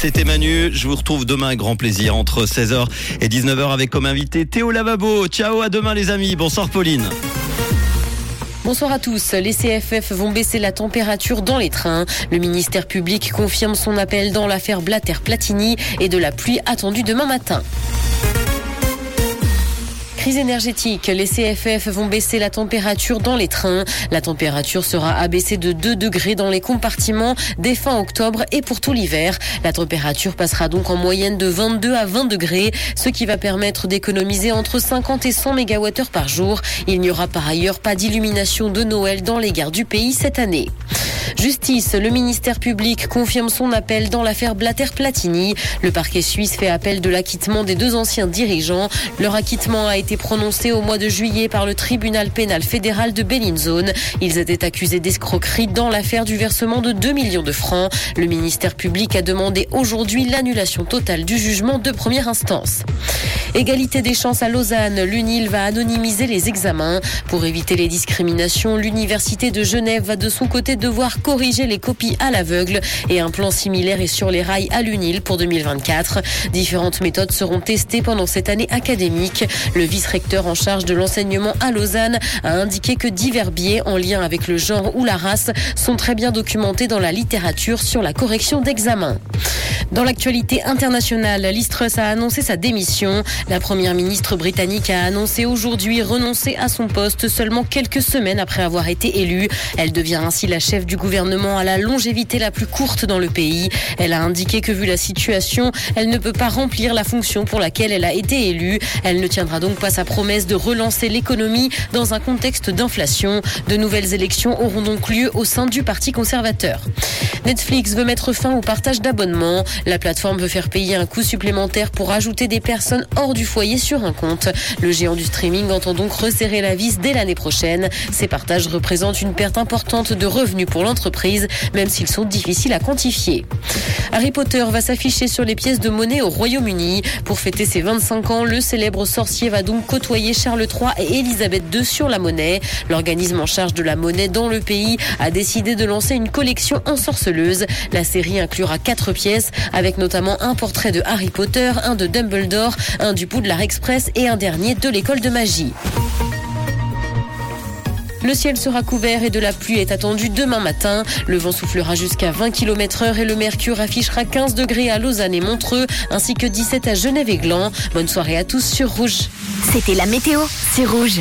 C'était Manu, je vous retrouve demain grand plaisir entre 16h et 19h avec comme invité Théo Lavabo. Ciao, à demain les amis. Bonsoir Pauline. Bonsoir à tous. Les CFF vont baisser la température dans les trains. Le ministère public confirme son appel dans l'affaire Blatter-Platini et de la pluie attendue demain matin Les CFF vont baisser la température dans les trains. La température sera abaissée de 2 degrés dans les compartiments dès fin octobre et pour tout l'hiver. La température passera donc en moyenne de 22 à 20 degrés, ce qui va permettre d'économiser entre 50 et 100 MWh par jour. Il n'y aura par ailleurs pas d'illumination de Noël dans les gares du pays cette année. Justice, le ministère public confirme son appel dans l'affaire Blatter-Platini. Le parquet suisse fait appel de l'acquittement des deux anciens dirigeants. Leur acquittement a été prononcé au mois de juillet par le tribunal pénal fédéral de Bellinzone. Ils étaient accusés d'escroquerie dans l'affaire du versement de 2 millions de francs. Le ministère public a demandé aujourd'hui l'annulation totale du jugement de première instance. Égalité des chances à Lausanne, l'UNIL va anonymiser les examens. Pour éviter les discriminations, l'Université de Genève va de son côté devoir corriger les copies à l'aveugle et un plan similaire est sur les rails à l'UNIL pour 2024. Différentes méthodes seront testées pendant cette année académique. Le vice-recteur en charge de l'enseignement à Lausanne a indiqué que divers biais en lien avec le genre ou la race sont très bien documentés dans la littérature sur la correction d'examen. Dans l'actualité internationale, Liz a annoncé sa démission. La première ministre britannique a annoncé aujourd'hui renoncer à son poste seulement quelques semaines après avoir été élue. Elle devient ainsi la chef du gouvernement à la longévité la plus courte dans le pays. Elle a indiqué que vu la situation, elle ne peut pas remplir la fonction pour laquelle elle a été élue. Elle ne tiendra donc pas sa promesse de relancer l'économie dans un contexte d'inflation. De nouvelles élections auront donc lieu au sein du Parti conservateur. Netflix veut mettre fin au partage d'abonnements. La plateforme veut faire payer un coût supplémentaire pour ajouter des personnes hors du foyer sur un compte. Le géant du streaming entend donc resserrer la vis dès l'année prochaine. Ces partages représentent une perte importante de revenus pour l'entreprise, même s'ils sont difficiles à quantifier. Harry Potter va s'afficher sur les pièces de monnaie au Royaume-Uni. Pour fêter ses 25 ans, le célèbre sorcier va donc côtoyer Charles III et Elisabeth II sur la monnaie. L'organisme en charge de la monnaie dans le pays a décidé de lancer une collection ensorceleuse. La série inclura quatre pièces avec notamment un portrait de Harry Potter, un de Dumbledore, un du Poudlard Express et un dernier de l'école de magie. Le ciel sera couvert et de la pluie est attendue demain matin. Le vent soufflera jusqu'à 20 km heure et le mercure affichera 15 degrés à Lausanne et Montreux, ainsi que 17 à Genève et Gland. Bonne soirée à tous sur Rouge. C'était la météo, c'est Rouge.